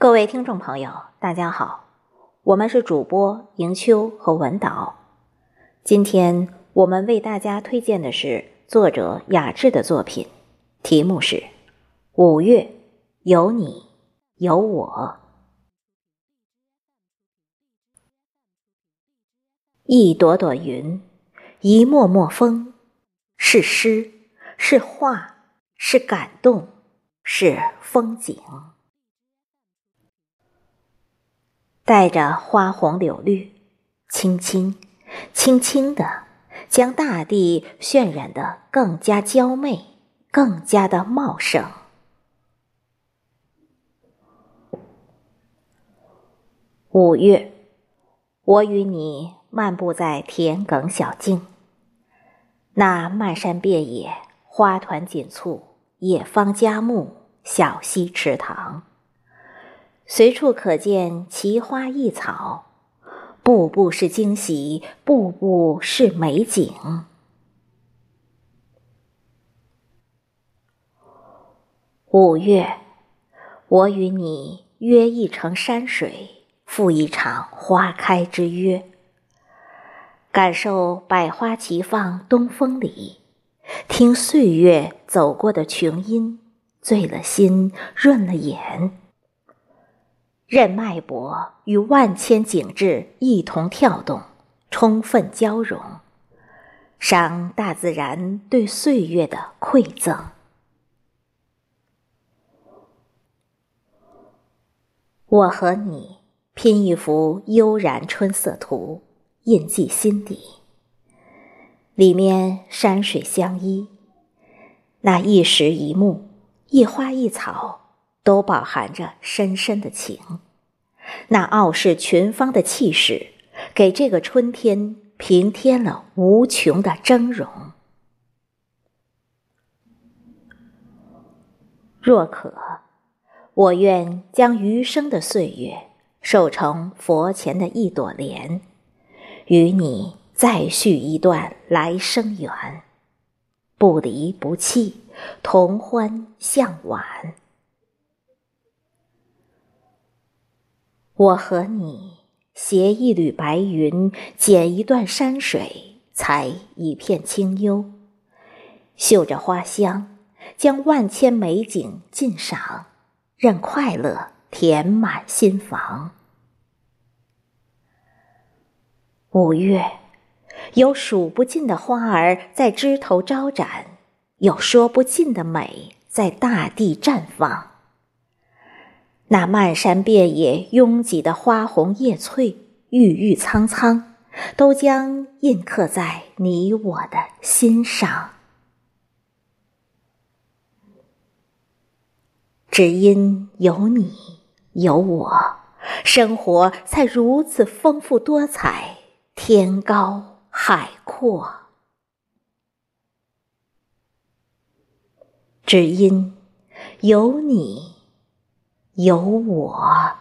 各位听众朋友，大家好，我们是主播迎秋和文导。今天我们为大家推荐的是作者雅致的作品，题目是《五月有你有我》。一朵朵云，一抹抹风，是诗，是画，是感动，是风景。带着花红柳绿，轻轻、轻轻的，将大地渲染得更加娇媚，更加的茂盛。五月，我与你漫步在田埂小径，那漫山遍野，花团锦簇，野芳佳木，小溪池塘。随处可见奇花异草，步步是惊喜，步步是美景。五月，我与你约一程山水，赴一场花开之约，感受百花齐放东风里，听岁月走过的琼音，醉了心，润了眼。任脉搏与万千景致一同跳动，充分交融，赏大自然对岁月的馈赠。我和你拼一幅悠然春色图，印记心底。里面山水相依，那一石一木，一花一草。都饱含着深深的情，那傲视群芳的气势，给这个春天平添了无穷的峥嵘。若可，我愿将余生的岁月守成佛前的一朵莲，与你再续一段来生缘，不离不弃，同欢向晚。我和你携一缕白云，剪一段山水，采一片清幽，嗅着花香，将万千美景尽赏，任快乐填满心房。五月，有数不尽的花儿在枝头招展，有说不尽的美在大地绽放。那漫山遍野拥挤的花红叶翠、郁郁苍苍，都将印刻在你我的心上。只因有你有我，生活才如此丰富多彩、天高海阔。只因有你。有我。